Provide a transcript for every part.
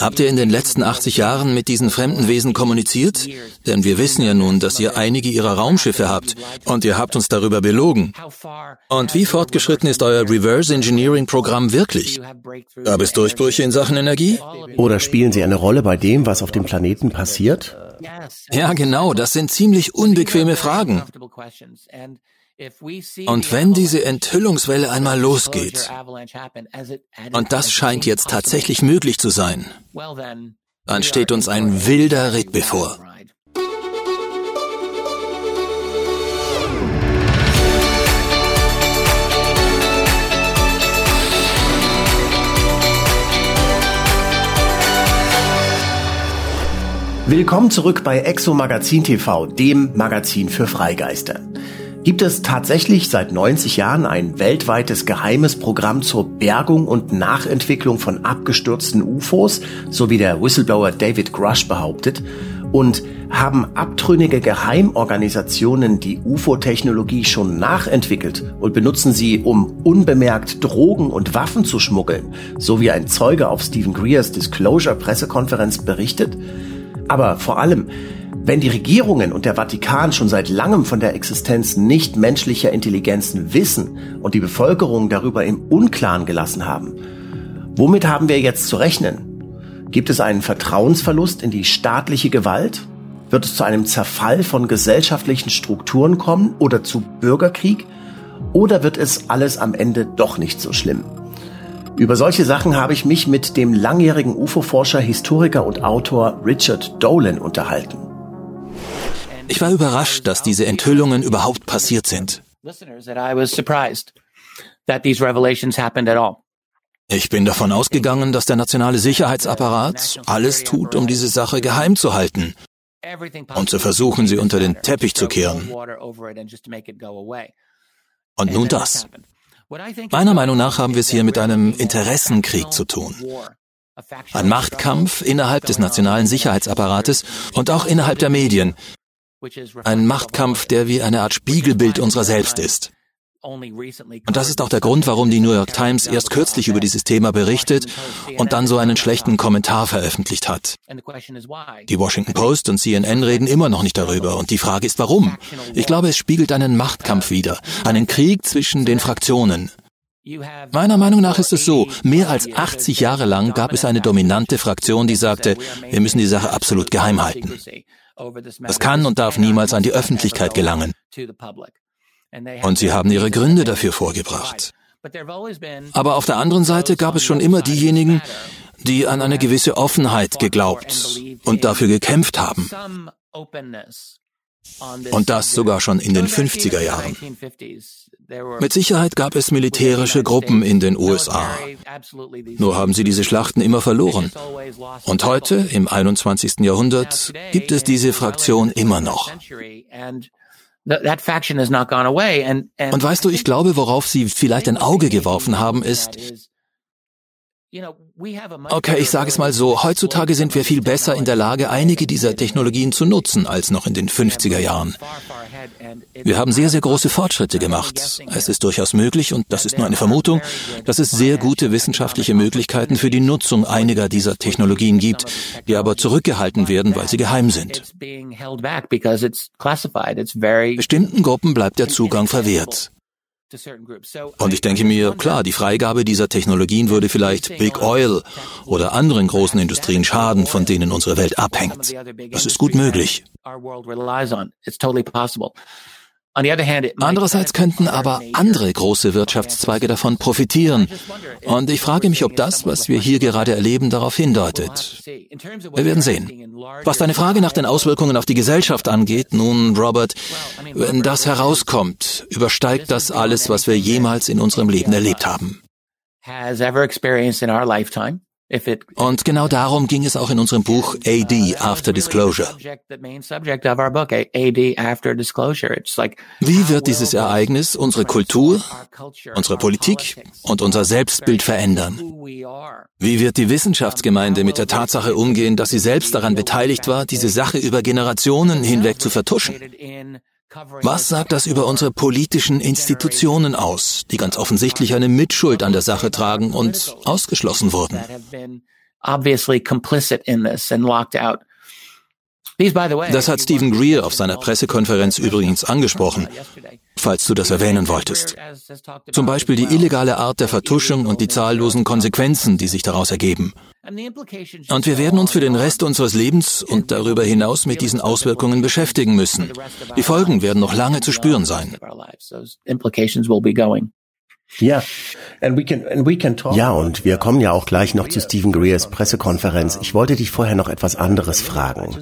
Habt ihr in den letzten 80 Jahren mit diesen fremden Wesen kommuniziert? Denn wir wissen ja nun, dass ihr einige ihrer Raumschiffe habt und ihr habt uns darüber belogen. Und wie fortgeschritten ist euer Reverse Engineering Programm wirklich? Gab es Durchbrüche in Sachen Energie? Oder spielen sie eine Rolle bei dem, was auf dem Planeten passiert? Ja, genau, das sind ziemlich unbequeme Fragen. Und wenn diese Enthüllungswelle einmal losgeht, und das scheint jetzt tatsächlich möglich zu sein, dann steht uns ein wilder Ritt bevor. Willkommen zurück bei Exo Magazin TV, dem Magazin für Freigeister. Gibt es tatsächlich seit 90 Jahren ein weltweites geheimes Programm zur Bergung und Nachentwicklung von abgestürzten UFOs, so wie der Whistleblower David Grush behauptet? Und haben abtrünnige Geheimorganisationen die UFO-Technologie schon nachentwickelt und benutzen sie, um unbemerkt Drogen und Waffen zu schmuggeln, so wie ein Zeuge auf Stephen Greers Disclosure-Pressekonferenz berichtet? Aber vor allem, wenn die Regierungen und der Vatikan schon seit langem von der Existenz nicht menschlicher Intelligenzen wissen und die Bevölkerung darüber im Unklaren gelassen haben, womit haben wir jetzt zu rechnen? Gibt es einen Vertrauensverlust in die staatliche Gewalt? Wird es zu einem Zerfall von gesellschaftlichen Strukturen kommen oder zu Bürgerkrieg? Oder wird es alles am Ende doch nicht so schlimm? Über solche Sachen habe ich mich mit dem langjährigen UFO-Forscher, Historiker und Autor Richard Dolan unterhalten. Ich war überrascht, dass diese Enthüllungen überhaupt passiert sind. Ich bin davon ausgegangen, dass der nationale Sicherheitsapparat alles tut, um diese Sache geheim zu halten und zu versuchen, sie unter den Teppich zu kehren. Und nun das. Meiner Meinung nach haben wir es hier mit einem Interessenkrieg zu tun. Ein Machtkampf innerhalb des nationalen Sicherheitsapparates und auch innerhalb der Medien. Ein Machtkampf, der wie eine Art Spiegelbild unserer selbst ist. Und das ist auch der Grund, warum die New York Times erst kürzlich über dieses Thema berichtet und dann so einen schlechten Kommentar veröffentlicht hat. Die Washington Post und CNN reden immer noch nicht darüber und die Frage ist warum. Ich glaube, es spiegelt einen Machtkampf wider, einen Krieg zwischen den Fraktionen. Meiner Meinung nach ist es so, mehr als 80 Jahre lang gab es eine dominante Fraktion, die sagte, wir müssen die Sache absolut geheim halten. Das kann und darf niemals an die Öffentlichkeit gelangen. Und sie haben ihre Gründe dafür vorgebracht. Aber auf der anderen Seite gab es schon immer diejenigen, die an eine gewisse Offenheit geglaubt und dafür gekämpft haben. Und das sogar schon in den 50er Jahren. Mit Sicherheit gab es militärische Gruppen in den USA. Nur haben sie diese Schlachten immer verloren. Und heute, im 21. Jahrhundert, gibt es diese Fraktion immer noch. Und weißt du, ich glaube, worauf sie vielleicht ein Auge geworfen haben, ist, Okay, ich sage es mal so, heutzutage sind wir viel besser in der Lage, einige dieser Technologien zu nutzen, als noch in den 50er Jahren. Wir haben sehr, sehr große Fortschritte gemacht. Es ist durchaus möglich, und das ist nur eine Vermutung, dass es sehr gute wissenschaftliche Möglichkeiten für die Nutzung einiger dieser Technologien gibt, die aber zurückgehalten werden, weil sie geheim sind. Bestimmten Gruppen bleibt der Zugang verwehrt. Und ich denke mir, klar, die Freigabe dieser Technologien würde vielleicht Big Oil oder anderen großen Industrien schaden, von denen unsere Welt abhängt. Das ist gut möglich. Andererseits könnten aber andere große Wirtschaftszweige davon profitieren. Und ich frage mich, ob das, was wir hier gerade erleben, darauf hindeutet. Wir werden sehen. Was deine Frage nach den Auswirkungen auf die Gesellschaft angeht, nun, Robert, wenn das herauskommt, übersteigt das alles, was wir jemals in unserem Leben erlebt haben. Und genau darum ging es auch in unserem Buch AD After Disclosure. Wie wird dieses Ereignis unsere Kultur, unsere Politik und unser Selbstbild verändern? Wie wird die Wissenschaftsgemeinde mit der Tatsache umgehen, dass sie selbst daran beteiligt war, diese Sache über Generationen hinweg zu vertuschen? Was sagt das über unsere politischen Institutionen aus, die ganz offensichtlich eine Mitschuld an der Sache tragen und ausgeschlossen wurden? Das hat Stephen Greer auf seiner Pressekonferenz übrigens angesprochen, falls du das erwähnen wolltest. Zum Beispiel die illegale Art der Vertuschung und die zahllosen Konsequenzen, die sich daraus ergeben. Und wir werden uns für den Rest unseres Lebens und darüber hinaus mit diesen Auswirkungen beschäftigen müssen. Die Folgen werden noch lange zu spüren sein. Ja, ja, und wir kommen ja auch gleich noch zu Stephen Greers Pressekonferenz. Ich wollte dich vorher noch etwas anderes fragen.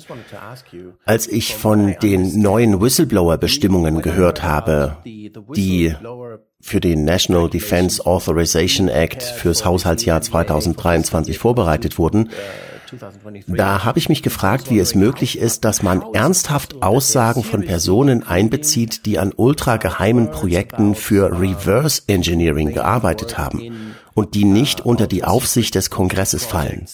Als ich von den neuen Whistleblower-Bestimmungen gehört habe, die für den National Defense Authorization Act fürs Haushaltsjahr 2023 vorbereitet wurden, da habe ich mich gefragt, wie es möglich ist, dass man ernsthaft Aussagen von Personen einbezieht, die an ultrageheimen Projekten für Reverse Engineering gearbeitet haben und die nicht unter die Aufsicht des Kongresses fallen.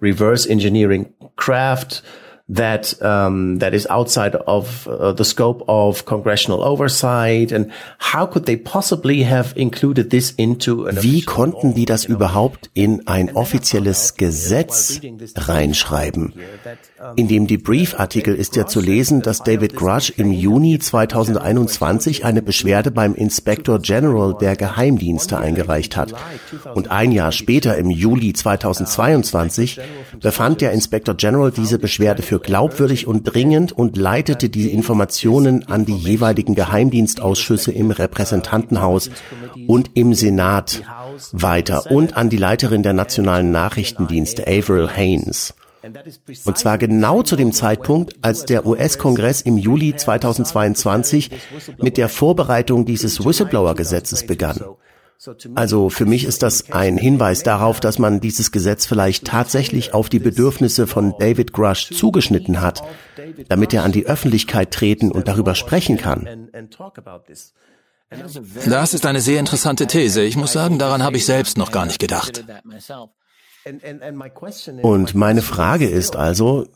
Reverse Engineering Craft that um, that is outside of uh, the scope of congressional oversight and how could they possibly have included this into an Wie konnten die das überhaupt in ein offizielles Gesetz reinschreiben? In dem Debrief-Artikel ist ja zu lesen, dass David Grush im Juni 2021 eine Beschwerde beim Inspector General der Geheimdienste eingereicht hat. Und ein Jahr später, im Juli 2022, befand der Inspector General diese Beschwerde für glaubwürdig und dringend und leitete die Informationen an die jeweiligen Geheimdienstausschüsse im Repräsentantenhaus und im Senat weiter und an die Leiterin der nationalen Nachrichtendienste, Avril Haines. Und zwar genau zu dem Zeitpunkt, als der US-Kongress im Juli 2022 mit der Vorbereitung dieses Whistleblower-Gesetzes begann. Also für mich ist das ein Hinweis darauf, dass man dieses Gesetz vielleicht tatsächlich auf die Bedürfnisse von David Grush zugeschnitten hat, damit er an die Öffentlichkeit treten und darüber sprechen kann. Das ist eine sehr interessante These. Ich muss sagen, daran habe ich selbst noch gar nicht gedacht. Und meine Frage ist also,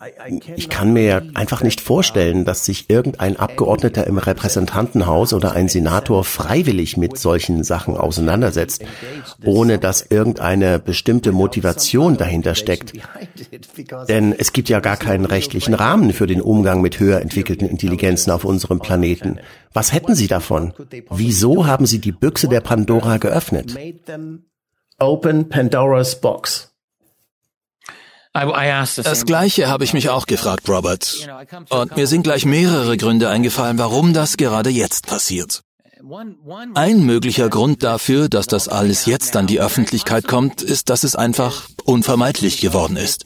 ich kann mir einfach nicht vorstellen, dass sich irgendein Abgeordneter im Repräsentantenhaus oder ein Senator freiwillig mit solchen Sachen auseinandersetzt, ohne dass irgendeine bestimmte Motivation dahinter steckt. Denn es gibt ja gar keinen rechtlichen Rahmen für den Umgang mit höher entwickelten Intelligenzen auf unserem Planeten. Was hätten Sie davon? Wieso haben Sie die Büchse der Pandora geöffnet? Open Pandora's Box. Das gleiche habe ich mich auch gefragt, Robert. Und mir sind gleich mehrere Gründe eingefallen, warum das gerade jetzt passiert. Ein möglicher Grund dafür, dass das alles jetzt an die Öffentlichkeit kommt, ist, dass es einfach unvermeidlich geworden ist.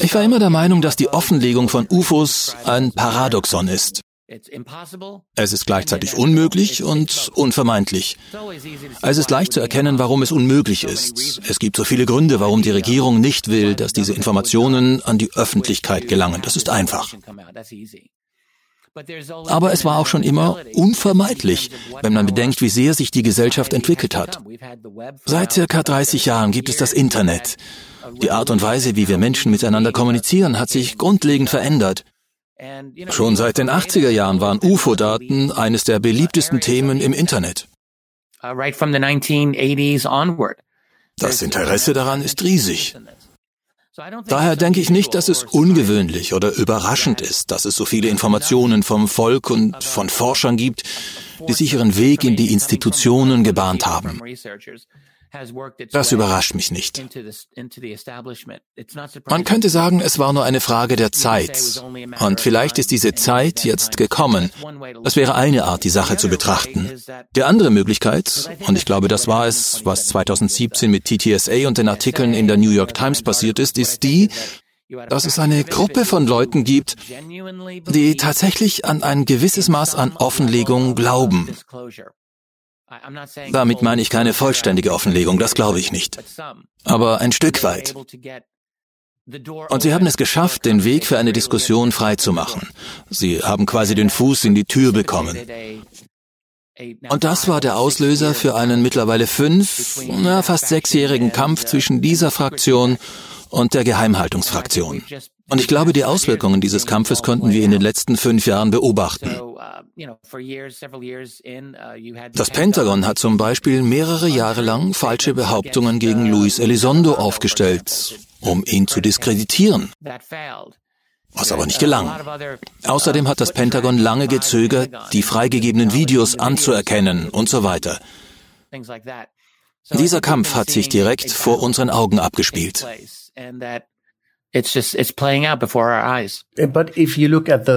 Ich war immer der Meinung, dass die Offenlegung von UFOs ein Paradoxon ist. Es ist gleichzeitig unmöglich und unvermeidlich. Es ist leicht zu erkennen, warum es unmöglich ist. Es gibt so viele Gründe, warum die Regierung nicht will, dass diese Informationen an die Öffentlichkeit gelangen. Das ist einfach. Aber es war auch schon immer unvermeidlich, wenn man bedenkt, wie sehr sich die Gesellschaft entwickelt hat. Seit circa 30 Jahren gibt es das Internet. Die Art und Weise, wie wir Menschen miteinander kommunizieren, hat sich grundlegend verändert. Schon seit den 80er Jahren waren UFO-Daten eines der beliebtesten Themen im Internet. Uh, das Interesse daran ist riesig. Daher denke ich nicht, dass es ungewöhnlich oder überraschend ist, dass es so viele Informationen vom Volk und von Forschern gibt, die sich ihren Weg in die Institutionen gebahnt haben. Das überrascht mich nicht. Man könnte sagen, es war nur eine Frage der Zeit. Und vielleicht ist diese Zeit jetzt gekommen. Das wäre eine Art, die Sache zu betrachten. Die andere Möglichkeit, und ich glaube, das war es, was 2017 mit TTSA und den Artikeln in der New York Times passiert ist, ist die, dass es eine Gruppe von Leuten gibt, die tatsächlich an ein gewisses Maß an Offenlegung glauben. Damit meine ich keine vollständige Offenlegung, das glaube ich nicht. Aber ein Stück weit. Und sie haben es geschafft, den Weg für eine Diskussion freizumachen. Sie haben quasi den Fuß in die Tür bekommen. Und das war der Auslöser für einen mittlerweile fünf, na, fast sechsjährigen Kampf zwischen dieser Fraktion und der Geheimhaltungsfraktion. Und ich glaube, die Auswirkungen dieses Kampfes konnten wir in den letzten fünf Jahren beobachten. Das Pentagon hat zum Beispiel mehrere Jahre lang falsche Behauptungen gegen Luis Elizondo aufgestellt, um ihn zu diskreditieren was aber nicht gelang. Außerdem hat das Pentagon lange gezögert, die freigegebenen Videos anzuerkennen und so weiter. Dieser Kampf hat sich direkt vor unseren Augen abgespielt.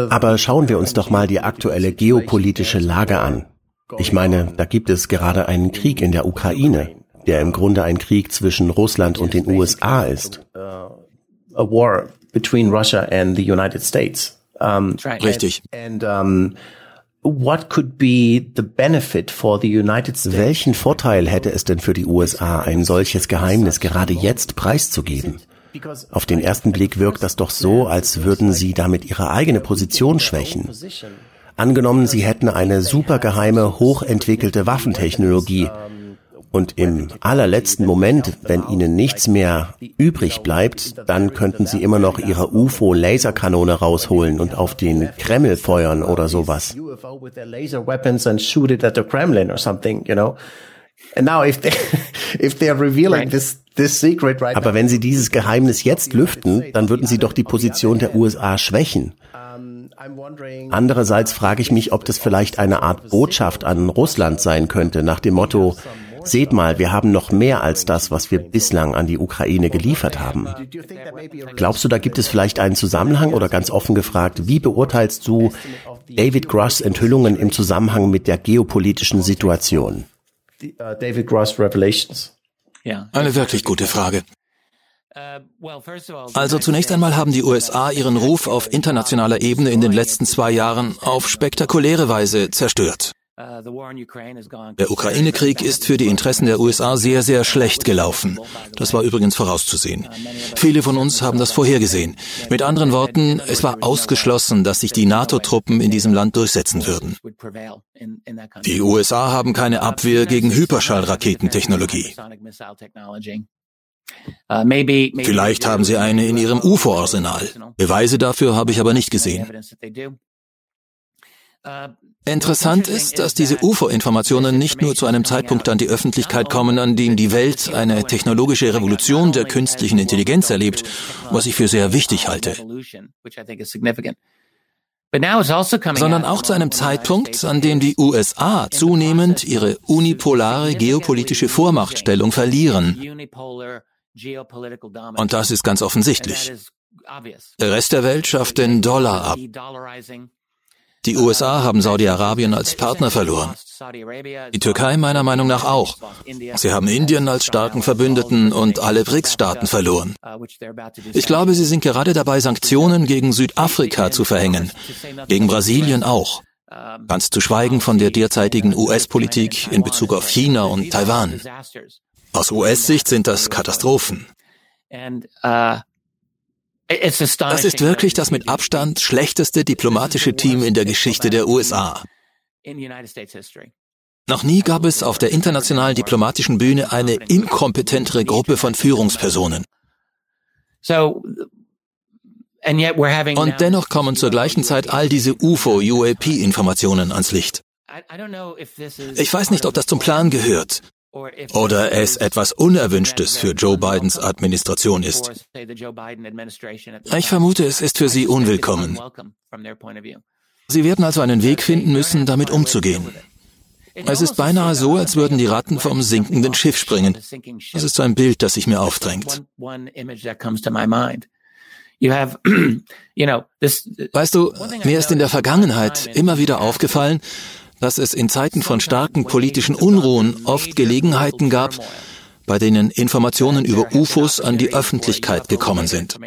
Aber schauen wir uns doch mal die aktuelle geopolitische Lage an. Ich meine, da gibt es gerade einen Krieg in der Ukraine, der im Grunde ein Krieg zwischen Russland und den USA ist. A war between Russia and the United States. Richtig. And, What could be the benefit for the United States? Welchen Vorteil hätte es denn für die USA, ein solches Geheimnis gerade jetzt preiszugeben? Auf den ersten Blick wirkt das doch so, als würden sie damit ihre eigene Position schwächen. Angenommen, sie hätten eine supergeheime, hochentwickelte Waffentechnologie, und im allerletzten Moment, wenn ihnen nichts mehr übrig bleibt, dann könnten sie immer noch ihre UFO-Laserkanone rausholen und auf den Kreml feuern oder sowas. Aber wenn sie dieses Geheimnis jetzt lüften, dann würden sie doch die Position der USA schwächen. Andererseits frage ich mich, ob das vielleicht eine Art Botschaft an Russland sein könnte, nach dem Motto, Seht mal, wir haben noch mehr als das, was wir bislang an die Ukraine geliefert haben. Glaubst du, da gibt es vielleicht einen Zusammenhang oder ganz offen gefragt, wie beurteilst du David Gross Enthüllungen im Zusammenhang mit der geopolitischen Situation? David Gross Revelations. Eine wirklich gute Frage. Also zunächst einmal haben die USA ihren Ruf auf internationaler Ebene in den letzten zwei Jahren auf spektakuläre Weise zerstört. Uh, der Ukraine-Krieg ist für die Interessen der USA sehr, sehr schlecht gelaufen. Das war übrigens vorauszusehen. Viele von uns haben das vorhergesehen. Mit anderen Worten, es war ausgeschlossen, dass sich die NATO-Truppen in diesem Land durchsetzen würden. Die USA haben keine Abwehr gegen Hyperschallraketentechnologie. Uh, Vielleicht haben sie eine in ihrem UFO-Arsenal. Beweise dafür habe ich aber nicht gesehen. Interessant ist, dass diese UFO-Informationen nicht nur zu einem Zeitpunkt an die Öffentlichkeit kommen, an dem die Welt eine technologische Revolution der künstlichen Intelligenz erlebt, was ich für sehr wichtig halte, sondern auch zu einem Zeitpunkt, an dem die USA zunehmend ihre unipolare geopolitische Vormachtstellung verlieren. Und das ist ganz offensichtlich. Der Rest der Welt schafft den Dollar ab. Die USA haben Saudi-Arabien als Partner verloren. Die Türkei meiner Meinung nach auch. Sie haben Indien als starken Verbündeten und alle BRICS-Staaten verloren. Ich glaube, sie sind gerade dabei, Sanktionen gegen Südafrika zu verhängen, gegen Brasilien auch. Ganz zu schweigen von der derzeitigen US-Politik in Bezug auf China und Taiwan. Aus US-Sicht sind das Katastrophen. Das ist wirklich das mit Abstand schlechteste diplomatische Team in der Geschichte der USA. Noch nie gab es auf der internationalen diplomatischen Bühne eine inkompetentere Gruppe von Führungspersonen. Und dennoch kommen zur gleichen Zeit all diese UFO-UAP-Informationen ans Licht. Ich weiß nicht, ob das zum Plan gehört, oder es etwas Unerwünschtes für Joe Bidens Administration ist. Ich vermute, es ist für sie unwillkommen. Sie werden also einen Weg finden müssen, damit umzugehen. Es ist beinahe so, als würden die Ratten vom sinkenden Schiff springen. Das ist so ein Bild, das sich mir aufdrängt. Weißt du, mir ist in der Vergangenheit immer wieder aufgefallen, dass es in Zeiten von starken politischen Unruhen oft Gelegenheiten gab, bei denen Informationen über UFOs an die Öffentlichkeit gekommen sind.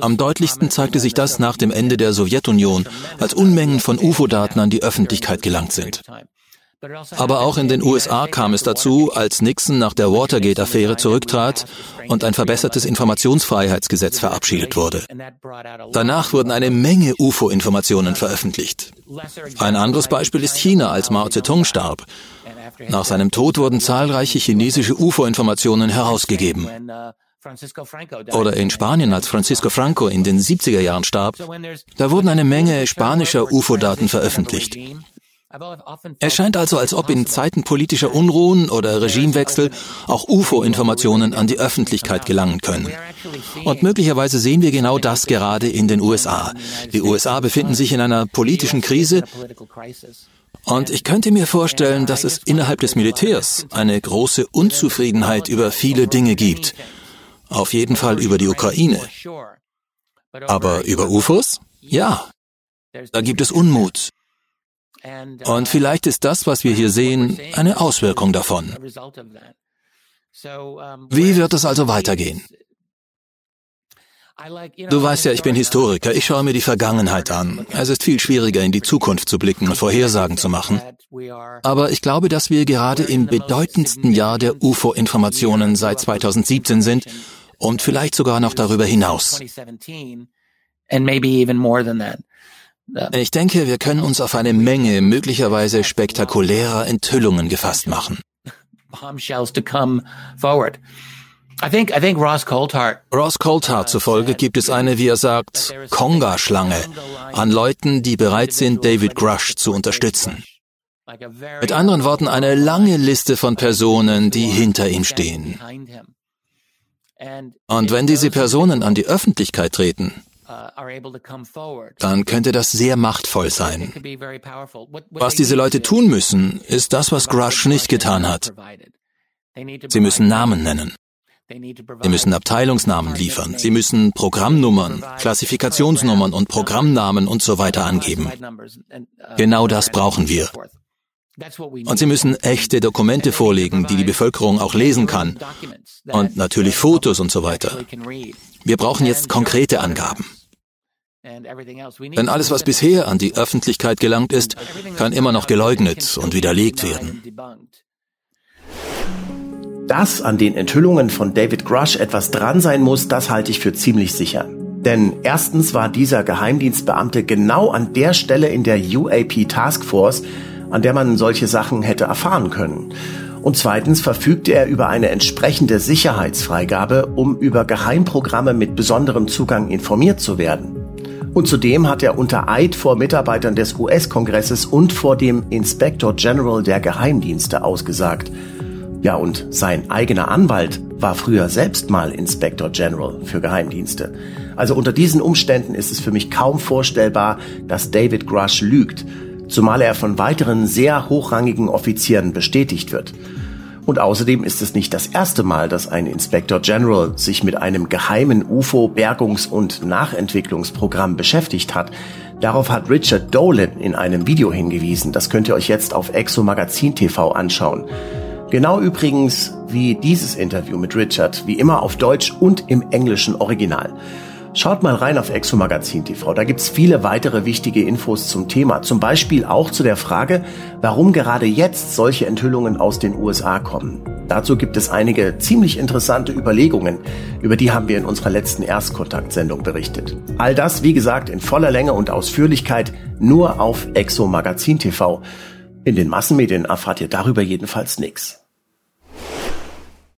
Am deutlichsten zeigte sich das nach dem Ende der Sowjetunion, als Unmengen von UFO-Daten an die Öffentlichkeit gelangt sind. Aber auch in den USA kam es dazu, als Nixon nach der Watergate-Affäre zurücktrat und ein verbessertes Informationsfreiheitsgesetz verabschiedet wurde. Danach wurden eine Menge UFO-Informationen veröffentlicht. Ein anderes Beispiel ist China, als Mao Zedong starb. Nach seinem Tod wurden zahlreiche chinesische UFO-Informationen herausgegeben. Oder in Spanien, als Francisco Franco in den 70er Jahren starb, da wurden eine Menge spanischer UFO-Daten veröffentlicht. Es scheint also, als ob in Zeiten politischer Unruhen oder Regimewechsel auch UFO-Informationen an die Öffentlichkeit gelangen können. Und möglicherweise sehen wir genau das gerade in den USA. Die USA befinden sich in einer politischen Krise und ich könnte mir vorstellen, dass es innerhalb des Militärs eine große Unzufriedenheit über viele Dinge gibt. Auf jeden Fall über die Ukraine. Aber über UFOs? Ja. Da gibt es Unmut. Und vielleicht ist das, was wir hier sehen, eine Auswirkung davon. Wie wird es also weitergehen? Du weißt ja, ich bin Historiker. Ich schaue mir die Vergangenheit an. Es ist viel schwieriger, in die Zukunft zu blicken und Vorhersagen zu machen. Aber ich glaube, dass wir gerade im bedeutendsten Jahr der UFO-Informationen seit 2017 sind und vielleicht sogar noch darüber hinaus. Ich denke, wir können uns auf eine Menge möglicherweise spektakulärer Enthüllungen gefasst machen. Ross Coulthart zufolge gibt es eine, wie er sagt, Konga-Schlange an Leuten, die bereit sind, David Grush zu unterstützen. Mit anderen Worten, eine lange Liste von Personen, die hinter ihm stehen. Und wenn diese Personen an die Öffentlichkeit treten, dann könnte das sehr machtvoll sein. Was diese Leute tun müssen, ist das, was Grush nicht getan hat. Sie müssen Namen nennen. Sie müssen Abteilungsnamen liefern. Sie müssen Programmnummern, Klassifikationsnummern und Programmnamen und so weiter angeben. Genau das brauchen wir. Und sie müssen echte Dokumente vorlegen, die die Bevölkerung auch lesen kann. Und natürlich Fotos und so weiter. Wir brauchen jetzt konkrete Angaben. Denn alles, was bisher an die Öffentlichkeit gelangt ist, kann immer noch geleugnet und widerlegt werden. Dass an den Enthüllungen von David Grush etwas dran sein muss, das halte ich für ziemlich sicher. Denn erstens war dieser Geheimdienstbeamte genau an der Stelle in der UAP Taskforce, an der man solche Sachen hätte erfahren können. Und zweitens verfügte er über eine entsprechende Sicherheitsfreigabe, um über Geheimprogramme mit besonderem Zugang informiert zu werden. Und zudem hat er unter Eid vor Mitarbeitern des US-Kongresses und vor dem Inspector General der Geheimdienste ausgesagt. Ja, und sein eigener Anwalt war früher selbst mal Inspector General für Geheimdienste. Also unter diesen Umständen ist es für mich kaum vorstellbar, dass David Grush lügt, zumal er von weiteren sehr hochrangigen Offizieren bestätigt wird. Und außerdem ist es nicht das erste Mal, dass ein Inspector General sich mit einem geheimen UFO-Bergungs- und Nachentwicklungsprogramm beschäftigt hat. Darauf hat Richard Dolan in einem Video hingewiesen. Das könnt ihr euch jetzt auf Exo Magazin TV anschauen. Genau übrigens wie dieses Interview mit Richard, wie immer auf Deutsch und im englischen Original. Schaut mal rein auf Exo Magazin TV. Da gibt's viele weitere wichtige Infos zum Thema. Zum Beispiel auch zu der Frage, warum gerade jetzt solche Enthüllungen aus den USA kommen. Dazu gibt es einige ziemlich interessante Überlegungen. Über die haben wir in unserer letzten Erstkontaktsendung berichtet. All das, wie gesagt, in voller Länge und Ausführlichkeit nur auf Exo Magazin TV. In den Massenmedien erfahrt ihr darüber jedenfalls nichts.